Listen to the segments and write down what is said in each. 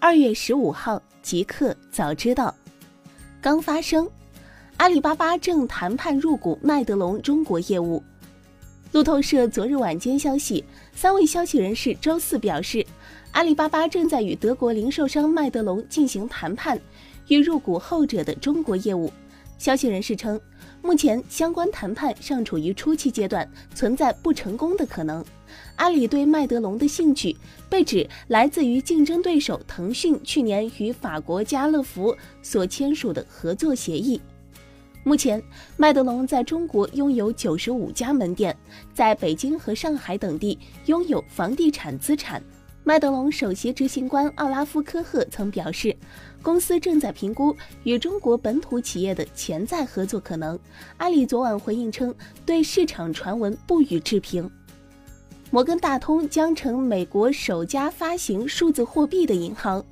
二月十五号，极客早知道，刚发生，阿里巴巴正谈判入股麦德龙中国业务。路透社昨日晚间消息，三位消息人士周四表示，阿里巴巴正在与德国零售商麦德龙进行谈判，欲入股后者的中国业务。消息人士称，目前相关谈判尚处于初期阶段，存在不成功的可能。阿里对麦德龙的兴趣被指来自于竞争对手腾讯去年与法国家乐福所签署的合作协议。目前，麦德龙在中国拥有九十五家门店，在北京和上海等地拥有房地产资产。麦德龙首席执行官奥拉夫·科赫曾表示，公司正在评估与中国本土企业的潜在合作可能。阿里昨晚回应称，对市场传闻不予置评。摩根大通将成美国首家发行数字货币的银行。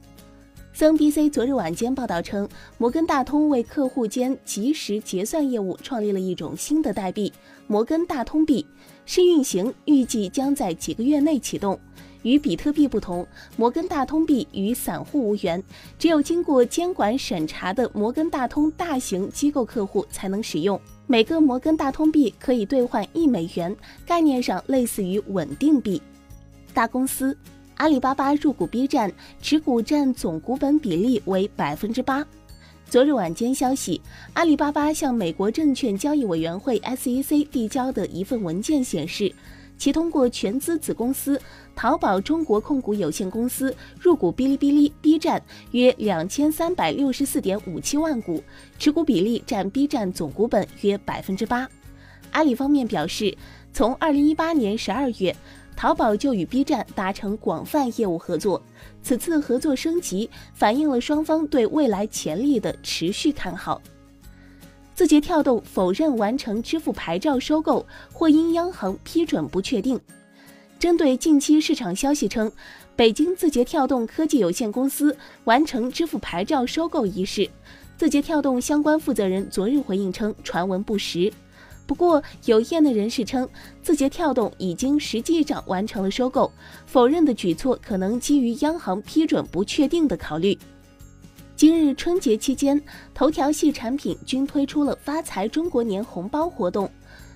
CNBC 昨日晚间报道称，摩根大通为客户间即时结算业务创立了一种新的代币——摩根大通币，试运行预计将在几个月内启动。与比特币不同，摩根大通币与散户无缘，只有经过监管审查的摩根大通大型机构客户才能使用。每个摩根大通币可以兑换一美元，概念上类似于稳定币。大公司阿里巴巴入股 B 站，持股占总股本比例为百分之八。昨日晚间消息，阿里巴巴向美国证券交易委员会 SEC 递交的一份文件显示。其通过全资子公司淘宝中国控股有限公司入股哔哩哔哩 B 站约两千三百六十四点五七万股，持股比例占 B 站总股本约百分之八。阿里方面表示，从二零一八年十二月，淘宝就与 B 站达成广泛业务合作，此次合作升级反映了双方对未来潜力的持续看好。字节跳动否认完成支付牌照收购，或因央行批准不确定。针对近期市场消息称，北京字节跳动科技有限公司完成支付牌照收购一事，字节跳动相关负责人昨日回应称，传闻不实。不过，有业内人士称，字节跳动已经实际上完成了收购，否认的举措可能基于央行批准不确定的考虑。今日春节期间，头条系产品均推出了“发财中国年”红包活动。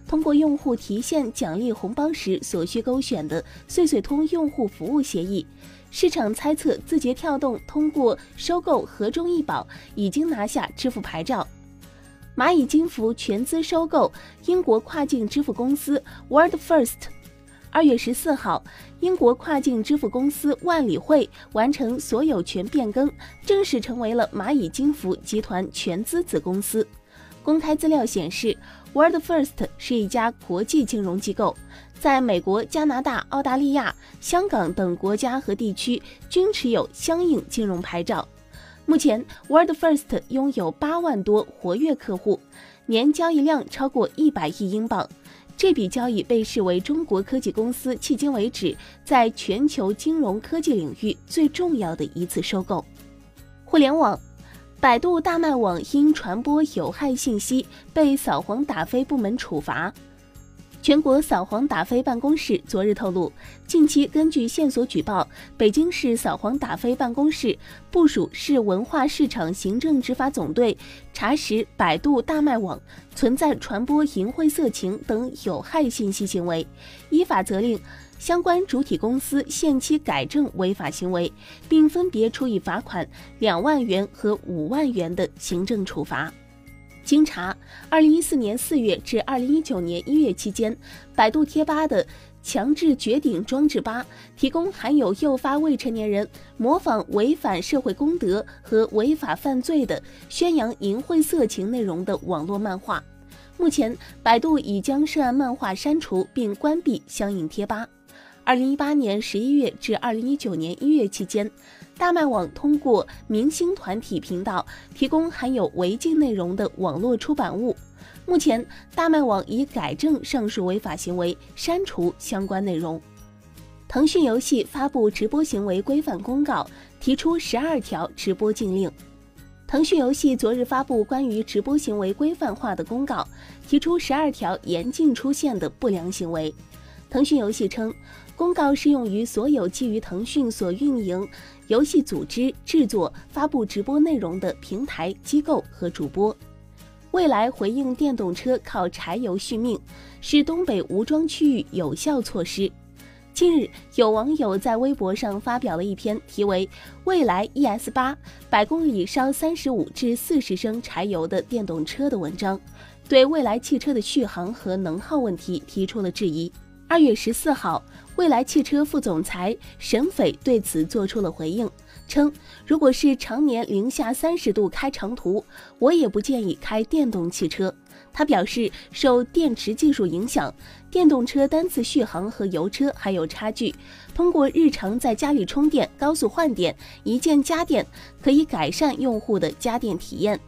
通过用户提现奖励红包时所需勾选的碎碎通用户服务协议，市场猜测字节跳动通过收购盒中易宝已经拿下支付牌照。蚂蚁金服全资收购英国跨境支付公司 World First。二月十四号，英国跨境支付公司万里汇完成所有权变更，正式成为了蚂蚁金服集团全资子公司。公开资料显示，World First 是一家国际金融机构，在美国、加拿大、澳大利亚、香港等国家和地区均持有相应金融牌照。目前，World First 拥有八万多活跃客户，年交易量超过一百亿英镑。这笔交易被视为中国科技公司迄今为止在全球金融科技领域最重要的一次收购。互联网，百度大麦网因传播有害信息被扫黄打非部门处罚。全国扫黄打非办公室昨日透露，近期根据线索举报，北京市扫黄打非办公室部署市文化市场行政执法总队查实百度大麦网存在传播淫秽色情等有害信息行为，依法责令相关主体公司限期改正违法行为，并分别处以罚款两万元和五万元的行政处罚。经查，二零一四年四月至二零一九年一月期间，百度贴吧的强制绝顶装置吧提供含有诱发未成年人模仿违反社会公德和违法犯罪的宣扬淫秽色情内容的网络漫画。目前，百度已将涉案漫画删除并关闭相应贴吧。二零一八年十一月至二零一九年一月期间。大麦网通过明星团体频道提供含有违禁内容的网络出版物。目前，大麦网已改正上述违法行为，删除相关内容。腾讯游戏发布直播行为规范公告，提出十二条直播禁令。腾讯游戏昨日发布关于直播行为规范化的公告，提出十二条严禁出现的不良行为。腾讯游戏称。公告适用于所有基于腾讯所运营游戏组织、制作、发布直播内容的平台、机构和主播。未来回应电动车靠柴油续命，是东北吴庄区域有效措施。近日，有网友在微博上发表了一篇题为《未来 ES 八百公里烧三十五至四十升柴油的电动车》的文章，对未来汽车的续航和能耗问题提出了质疑。二月十四号，蔚来汽车副总裁沈斐对此作出了回应，称如果是常年零下三十度开长途，我也不建议开电动汽车。他表示，受电池技术影响，电动车单次续航和油车还有差距。通过日常在家里充电、高速换电、一键家电，可以改善用户的家电体验。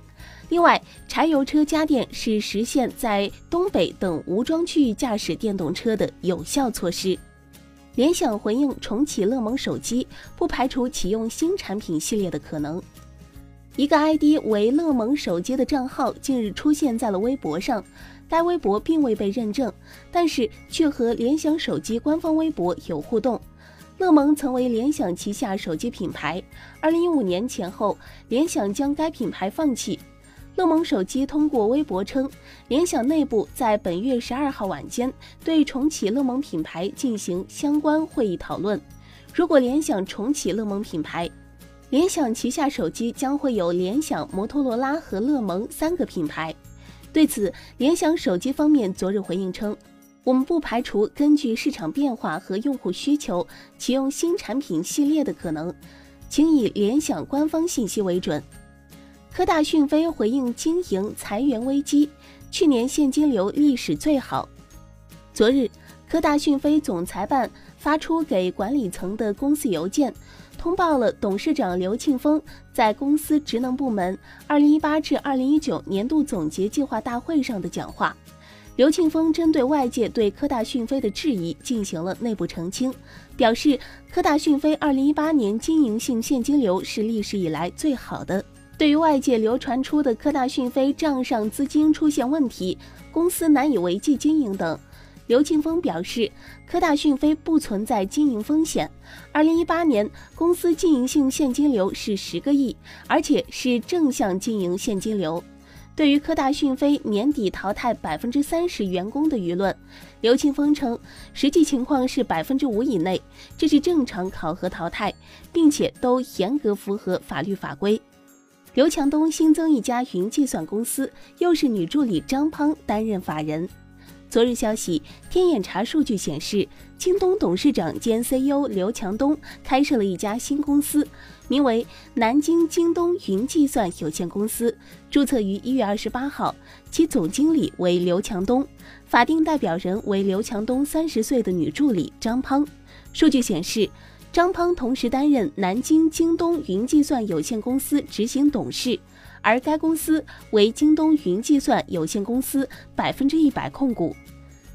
另外，柴油车家电是实现在东北等无桩区域驾驶电动车的有效措施。联想回应重启乐檬手机，不排除启用新产品系列的可能。一个 ID 为乐檬手机的账号近日出现在了微博上，该微博并未被认证，但是却和联想手机官方微博有互动。乐檬曾为联想旗下手机品牌，二零一五年前后，联想将该品牌放弃。乐檬手机通过微博称，联想内部在本月十二号晚间对重启乐檬品牌进行相关会议讨论。如果联想重启乐檬品牌，联想旗下手机将会有联想、摩托罗拉和乐檬三个品牌。对此，联想手机方面昨日回应称，我们不排除根据市场变化和用户需求启用新产品系列的可能，请以联想官方信息为准。科大讯飞回应经营裁员危机，去年现金流历史最好。昨日，科大讯飞总裁办发出给管理层的公司邮件，通报了董事长刘庆峰在公司职能部门2018至2019年度总结计划大会上的讲话。刘庆峰针对外界对科大讯飞的质疑进行了内部澄清，表示科大讯飞2018年经营性现金流是历史以来最好的。对于外界流传出的科大讯飞账上资金出现问题、公司难以维系经营等，刘庆峰表示，科大讯飞不存在经营风险。二零一八年公司经营性现金流是十个亿，而且是正向经营现金流。对于科大讯飞年底淘汰百分之三十员工的舆论，刘庆峰称，实际情况是百分之五以内，这是正常考核淘汰，并且都严格符合法律法规。刘强东新增一家云计算公司，又是女助理张胖担任法人。昨日消息，天眼查数据显示，京东董事长兼 CEO 刘强东开设了一家新公司，名为南京京东云计算有限公司，注册于一月二十八号，其总经理为刘强东，法定代表人为刘强东三十岁的女助理张胖。数据显示。张胖同时担任南京京东云计算有限公司执行董事，而该公司为京东云计算有限公司百分之一百控股。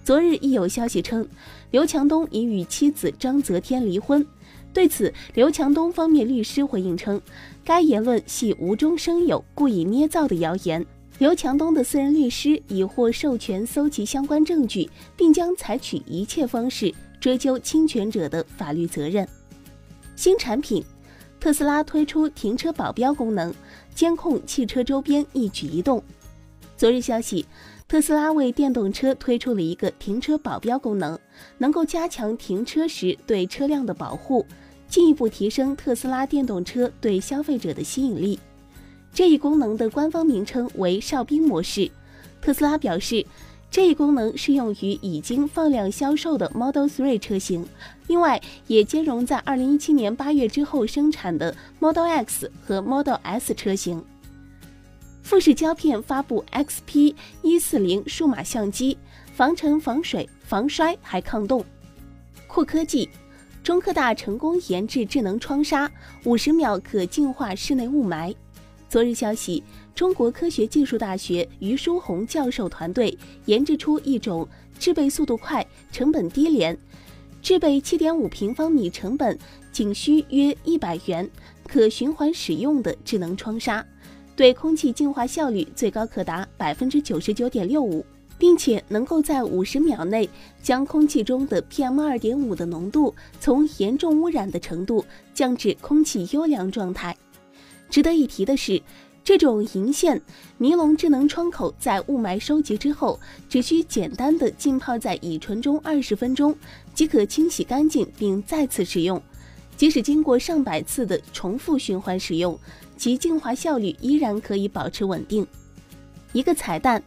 昨日亦有消息称，刘强东已与妻子张泽天离婚。对此，刘强东方面律师回应称，该言论系无中生有、故意捏造的谣言。刘强东的私人律师已获授权搜集相关证据，并将采取一切方式追究侵权者的法律责任。新产品，特斯拉推出停车保镖功能，监控汽车周边一举一动。昨日消息，特斯拉为电动车推出了一个停车保镖功能，能够加强停车时对车辆的保护，进一步提升特斯拉电动车对消费者的吸引力。这一功能的官方名称为哨兵模式。特斯拉表示。这一功能适用于已经放量销售的 Model 3车型，另外也兼容在2017年8月之后生产的 Model X 和 Model S 车型。富士胶片发布 XP 一四零数码相机，防尘、防水、防摔还抗冻。酷科技，中科大成功研制智能窗纱，五十秒可净化室内雾霾。昨日消息。中国科学技术大学于书红教授团队研制出一种制备速度快、成本低廉、制备七点五平方米成本仅需约一百元、可循环使用的智能窗纱，对空气净化效率最高可达百分之九十九点六五。并且能够在五十秒内将空气中的 PM 二点五的浓度从严重污染的程度降至空气优良状态。值得一提的是，这种银线尼龙智能窗口在雾霾收集之后，只需简单的浸泡在乙醇中二十分钟，即可清洗干净并再次使用。即使经过上百次的重复循环使用，其净化效率依然可以保持稳定。一个彩蛋。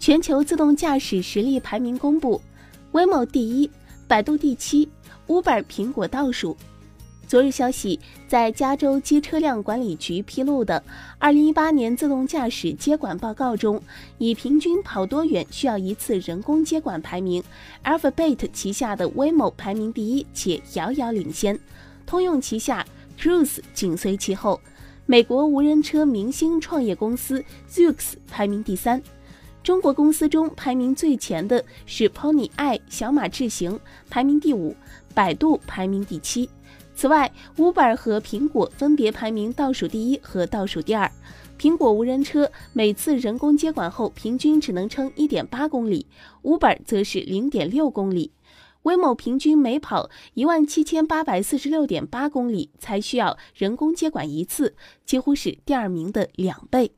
全球自动驾驶实力排名公布，Waymo 第一，百度第七，Uber 苹果倒数。昨日消息，在加州机车辆管理局披露的2018年自动驾驶接管报告中，以平均跑多远需要一次人工接管排名，Alphabet 旗下的 Waymo 排名第一，且遥遥领先，通用旗下 Cruise 紧随其后。美国无人车明星创业公司 Zoox 排名第三。中国公司中排名最前的是 Pony i 小马智行，排名第五；百度排名第七。此外，Uber 和苹果分别排名倒数第一和倒数第二。苹果无人车每次人工接管后平均只能撑1.8公里，Uber 则是0.6公里。威某平均每跑17,846.8公里才需要人工接管一次，几乎是第二名的两倍。